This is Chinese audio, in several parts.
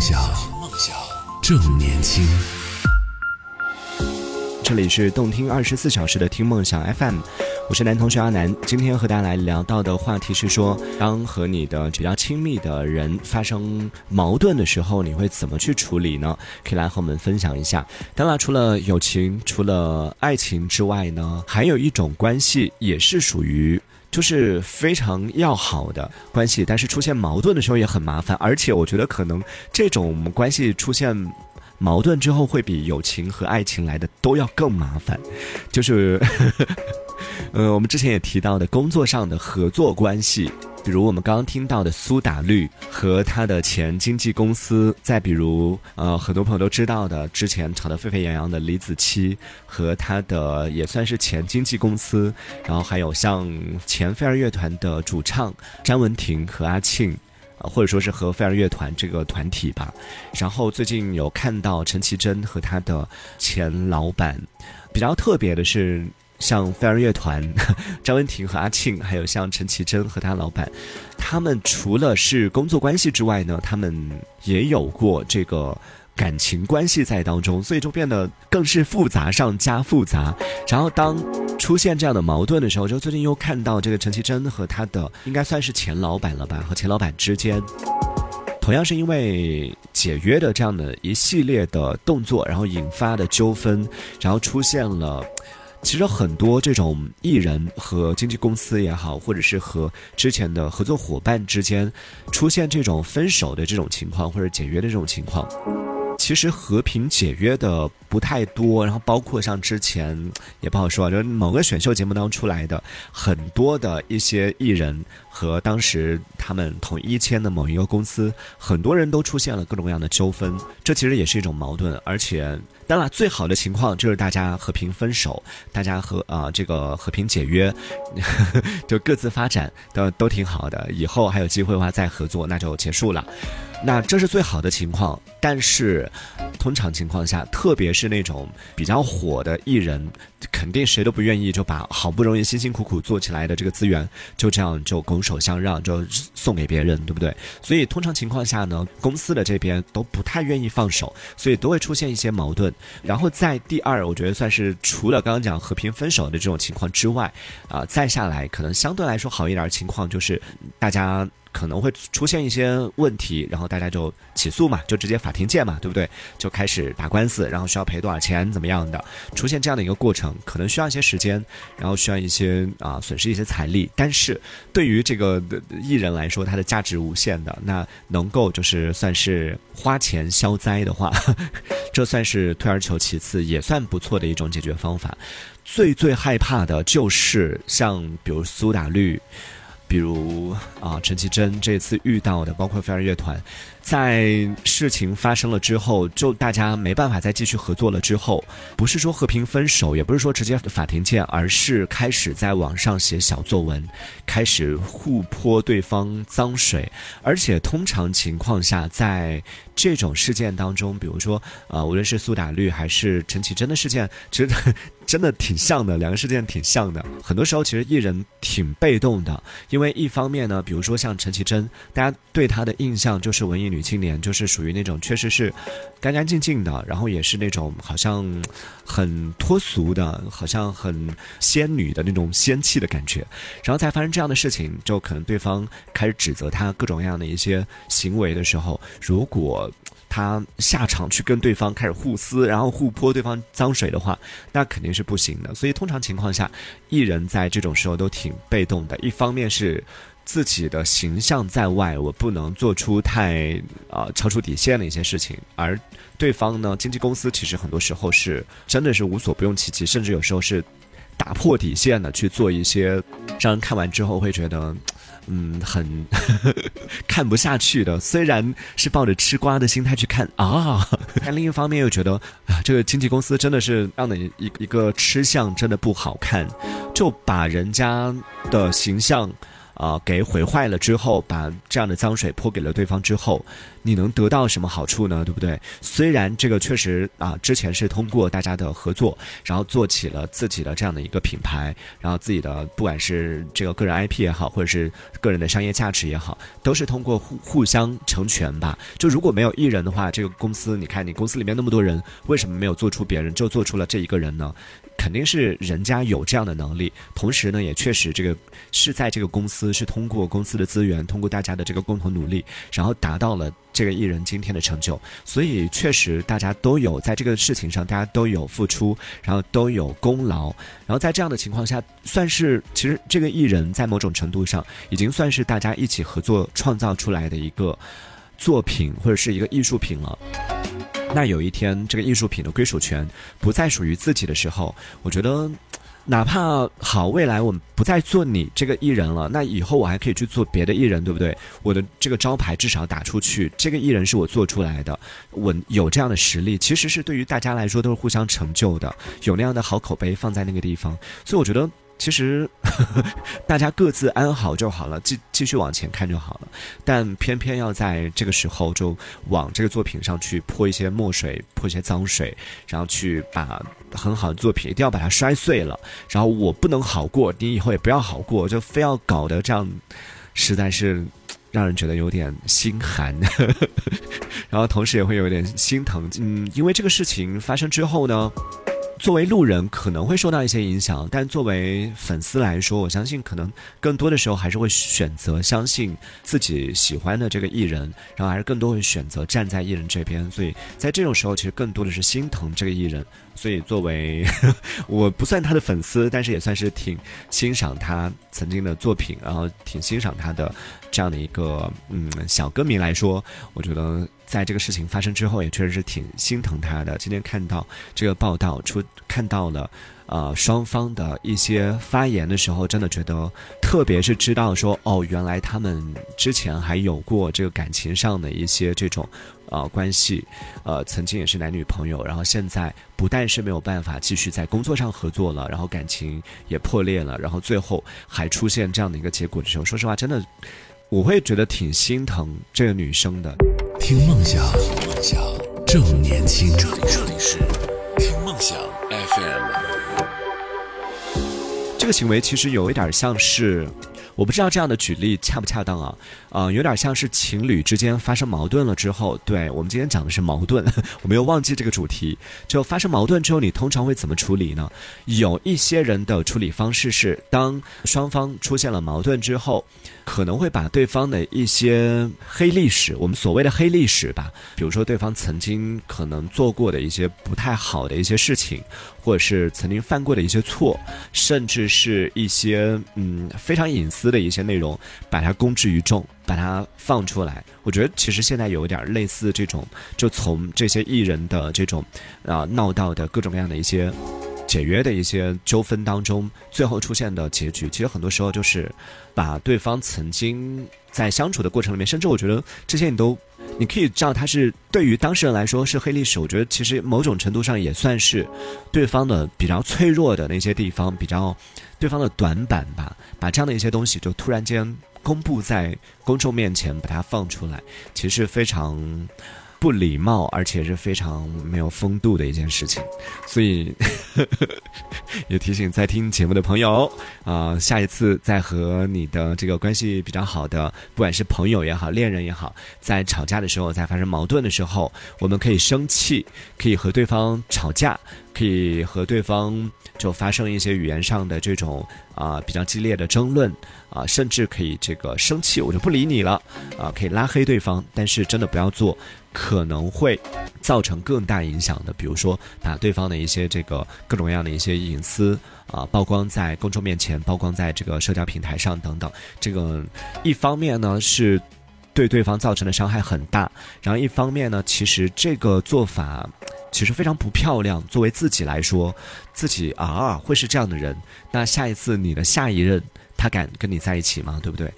想，梦想正年轻。这里是动听二十四小时的听梦想 FM，我是男同学阿南。今天和大家来聊到的话题是说，当和你的比较亲密的人发生矛盾的时候，你会怎么去处理呢？可以来和我们分享一下。当然，除了友情、除了爱情之外呢，还有一种关系也是属于。就是非常要好的关系，但是出现矛盾的时候也很麻烦，而且我觉得可能这种关系出现矛盾之后，会比友情和爱情来的都要更麻烦。就是，呃，我们之前也提到的工作上的合作关系。比如我们刚刚听到的苏打绿和他的前经纪公司，再比如呃很多朋友都知道的之前炒得沸沸扬扬的李子柒和他的也算是前经纪公司，然后还有像前飞儿乐团的主唱张文婷和阿庆，或者说是和飞儿乐团这个团体吧。然后最近有看到陈绮贞和他的前老板，比较特别的是。像飞儿乐团，张文婷和阿庆，还有像陈绮贞和她老板，他们除了是工作关系之外呢，他们也有过这个感情关系在当中，所以就变得更是复杂上加复杂。然后当出现这样的矛盾的时候，就最近又看到这个陈绮贞和他的应该算是前老板了吧，和前老板之间，同样是因为解约的这样的一系列的动作，然后引发的纠纷，然后出现了。其实很多这种艺人和经纪公司也好，或者是和之前的合作伙伴之间出现这种分手的这种情况，或者解约的这种情况。其实和平解约的不太多，然后包括像之前也不好说，就某个选秀节目当中出来的很多的一些艺人和当时他们统一签的某一个公司，很多人都出现了各种各样的纠纷，这其实也是一种矛盾。而且当然最好的情况就是大家和平分手，大家和啊这个和平解约，就各自发展都都挺好的，以后还有机会的话再合作，那就结束了。那这是最好的情况，但是，通常情况下，特别是那种比较火的艺人，肯定谁都不愿意就把好不容易辛辛苦苦做起来的这个资源就这样就拱手相让，就送给别人，对不对？所以通常情况下呢，公司的这边都不太愿意放手，所以都会出现一些矛盾。然后在第二，我觉得算是除了刚刚讲和平分手的这种情况之外，啊，再下来可能相对来说好一点的情况就是大家。可能会出现一些问题，然后大家就起诉嘛，就直接法庭见嘛，对不对？就开始打官司，然后需要赔多少钱，怎么样的？出现这样的一个过程，可能需要一些时间，然后需要一些啊损失一些财力。但是对于这个艺人来说，他的价值无限的，那能够就是算是花钱消灾的话，这算是退而求其次，也算不错的一种解决方法。最最害怕的就是像比如苏打绿。比如啊，陈绮贞这次遇到的，包括飞儿乐团。在事情发生了之后，就大家没办法再继续合作了。之后，不是说和平分手，也不是说直接法庭见，而是开始在网上写小作文，开始互泼对方脏水。而且，通常情况下，在这种事件当中，比如说，呃，无论是苏打绿还是陈绮贞的事件，其实真的挺像的，两个事件挺像的。很多时候，其实艺人挺被动的，因为一方面呢，比如说像陈绮贞，大家对她的印象就是文艺。女青年就是属于那种确实是干干净净的，然后也是那种好像很脱俗的，好像很仙女的那种仙气的感觉。然后在发生这样的事情，就可能对方开始指责她各种各样的一些行为的时候，如果他下场去跟对方开始互撕，然后互泼对方脏水的话，那肯定是不行的。所以通常情况下，艺人在这种时候都挺被动的。一方面是。自己的形象在外，我不能做出太啊超出底线的一些事情，而对方呢，经纪公司其实很多时候是真的是无所不用其极，甚至有时候是打破底线的去做一些让人看完之后会觉得嗯很 看不下去的。虽然是抱着吃瓜的心态去看啊，但另一方面又觉得啊这个经纪公司真的是让的一一个吃相真的不好看，就把人家的形象。啊给毁坏了之后，把这样的脏水泼给了对方之后，你能得到什么好处呢？对不对？虽然这个确实啊，之前是通过大家的合作，然后做起了自己的这样的一个品牌，然后自己的不管是这个个人 IP 也好，或者是个人的商业价值也好，都是通过互互相成全吧。就如果没有艺人的话，这个公司，你看你公司里面那么多人，为什么没有做出别人，就做出了这一个人呢？肯定是人家有这样的能力，同时呢，也确实这个是在这个公司是通过公司的资源，通过大家的这个共同努力，然后达到了这个艺人今天的成就。所以确实大家都有在这个事情上，大家都有付出，然后都有功劳。然后在这样的情况下，算是其实这个艺人，在某种程度上已经算是大家一起合作创造出来的一个作品或者是一个艺术品了。那有一天，这个艺术品的归属权不再属于自己的时候，我觉得，哪怕好，未来我们不再做你这个艺人了，那以后我还可以去做别的艺人，对不对？我的这个招牌至少打出去，这个艺人是我做出来的，我有这样的实力，其实是对于大家来说都是互相成就的，有那样的好口碑放在那个地方，所以我觉得。其实，大家各自安好就好了，继继续往前看就好了。但偏偏要在这个时候就往这个作品上去泼一些墨水，泼一些脏水，然后去把很好的作品一定要把它摔碎了。然后我不能好过，你以后也不要好过，就非要搞得这样，实在是 让人觉得有点心寒。然后同时也会有点心疼。嗯，因为这个事情发生之后呢。作为路人可能会受到一些影响，但作为粉丝来说，我相信可能更多的时候还是会选择相信自己喜欢的这个艺人，然后还是更多会选择站在艺人这边。所以在这种时候，其实更多的是心疼这个艺人。所以作为 我不算他的粉丝，但是也算是挺欣赏他曾经的作品，然后挺欣赏他的这样的一个嗯小歌迷来说，我觉得。在这个事情发生之后，也确实是挺心疼他的。今天看到这个报道出，看到了，呃，双方的一些发言的时候，真的觉得，特别是知道说，哦，原来他们之前还有过这个感情上的一些这种，呃，关系，呃，曾经也是男女朋友，然后现在不但是没有办法继续在工作上合作了，然后感情也破裂了，然后最后还出现这样的一个结果的时候，说实话，真的，我会觉得挺心疼这个女生的。听梦想，梦想正年轻。这里这里是听梦想 FM。这个行为其实有一点像是。我不知道这样的举例恰不恰当啊？呃，有点像是情侣之间发生矛盾了之后，对我们今天讲的是矛盾，我没有忘记这个主题。就发生矛盾之后，你通常会怎么处理呢？有一些人的处理方式是，当双方出现了矛盾之后，可能会把对方的一些黑历史，我们所谓的黑历史吧，比如说对方曾经可能做过的一些不太好的一些事情。或者是曾经犯过的一些错，甚至是一些嗯非常隐私的一些内容，把它公之于众，把它放出来。我觉得其实现在有一点类似这种，就从这些艺人的这种啊闹到的各种各样的一些解约的一些纠纷当中，最后出现的结局，其实很多时候就是把对方曾经在相处的过程里面，甚至我觉得这些你都。你可以知道，他是对于当事人来说是黑历史。我觉得其实某种程度上也算是对方的比较脆弱的那些地方，比较对方的短板吧。把这样的一些东西就突然间公布在公众面前，把它放出来，其实非常。不礼貌，而且是非常没有风度的一件事情，所以 也提醒在听节目的朋友啊，下一次再和你的这个关系比较好的，不管是朋友也好，恋人也好，在吵架的时候，在发生矛盾的时候，我们可以生气，可以和对方吵架，可以和对方就发生一些语言上的这种啊比较激烈的争论啊，甚至可以这个生气，我就不理你了啊，可以拉黑对方，但是真的不要做。可能会造成更大影响的，比如说把对方的一些这个各种各样的一些隐私啊曝光在公众面前，曝光在这个社交平台上等等。这个一方面呢是对对方造成的伤害很大，然后一方面呢，其实这个做法其实非常不漂亮。作为自己来说，自己啊会是这样的人，那下一次你的下一任他敢跟你在一起吗？对不对？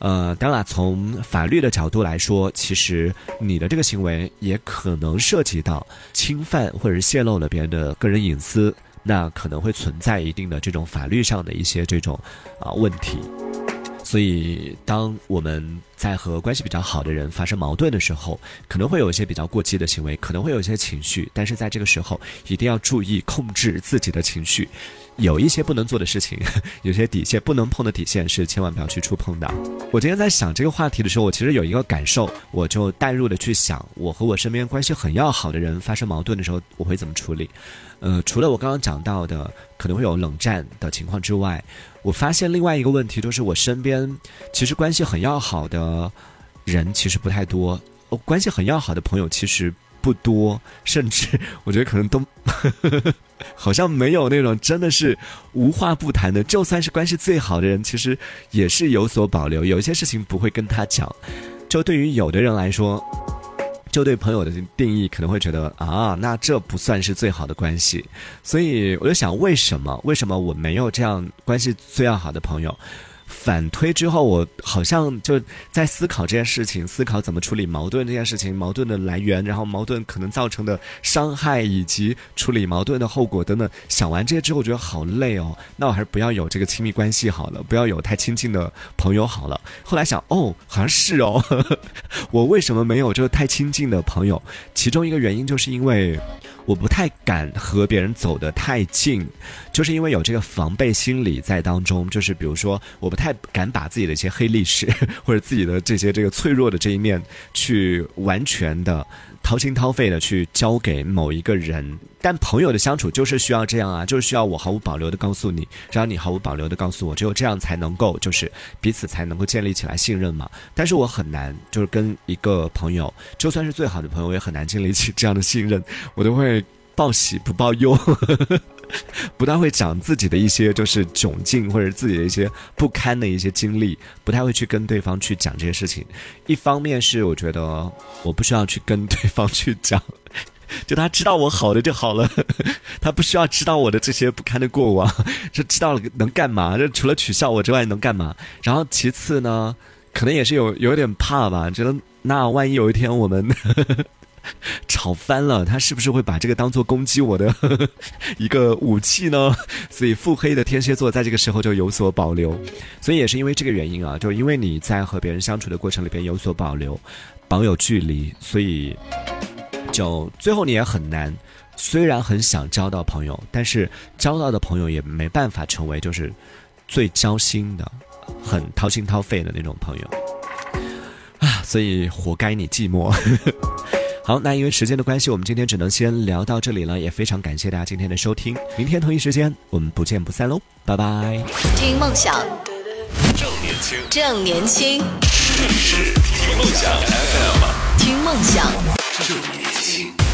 呃，当然，从法律的角度来说，其实你的这个行为也可能涉及到侵犯或者是泄露了别人的个人隐私，那可能会存在一定的这种法律上的一些这种啊问题。所以，当我们在和关系比较好的人发生矛盾的时候，可能会有一些比较过激的行为，可能会有一些情绪，但是在这个时候一定要注意控制自己的情绪。有一些不能做的事情，有些底线不能碰的底线是千万不要去触碰的。我今天在想这个话题的时候，我其实有一个感受，我就带入的去想，我和我身边关系很要好的人发生矛盾的时候，我会怎么处理？呃，除了我刚刚讲到的可能会有冷战的情况之外，我发现另外一个问题就是，我身边其实关系很要好的人其实不太多，关系很要好的朋友其实不多，甚至 我觉得可能都。好像没有那种真的是无话不谈的，就算是关系最好的人，其实也是有所保留，有一些事情不会跟他讲。就对于有的人来说，就对朋友的定义可能会觉得啊，那这不算是最好的关系。所以我就想，为什么？为什么我没有这样关系最要好的朋友？反推之后，我好像就在思考这件事情，思考怎么处理矛盾这件事情，矛盾的来源，然后矛盾可能造成的伤害，以及处理矛盾的后果等等。想完这些之后，我觉得好累哦，那我还是不要有这个亲密关系好了，不要有太亲近的朋友好了。后来想，哦，好像是哦，我为什么没有这个太亲近的朋友？其中一个原因就是因为。我不太敢和别人走得太近，就是因为有这个防备心理在当中。就是比如说，我不太敢把自己的一些黑历史 或者自己的这些这个脆弱的这一面去完全的。掏心掏肺的去交给某一个人，但朋友的相处就是需要这样啊，就是需要我毫无保留的告诉你，然后你毫无保留的告诉我，只有这样才能够，就是彼此才能够建立起来信任嘛。但是我很难，就是跟一个朋友，就算是最好的朋友，也很难建立起这样的信任，我都会。报喜不报忧，不太会讲自己的一些就是窘境或者自己的一些不堪的一些经历，不太会去跟对方去讲这些事情。一方面是我觉得我不需要去跟对方去讲，就他知道我好的就好了，他不需要知道我的这些不堪的过往，就知道了能干嘛？就除了取笑我之外能干嘛？然后其次呢，可能也是有有点怕吧，觉得那万一有一天我们。吵翻了，他是不是会把这个当做攻击我的 一个武器呢？所以腹黑的天蝎座在这个时候就有所保留，所以也是因为这个原因啊，就因为你在和别人相处的过程里边有所保留，保有距离，所以就最后你也很难。虽然很想交到朋友，但是交到的朋友也没办法成为就是最交心的、很掏心掏肺的那种朋友啊，所以活该你寂寞。好，那因为时间的关系，我们今天只能先聊到这里了。也非常感谢大家今天的收听，明天同一时间我们不见不散喽，拜拜。听梦想，正年轻，正年轻，这里是听梦想 FM，听梦想，正年轻。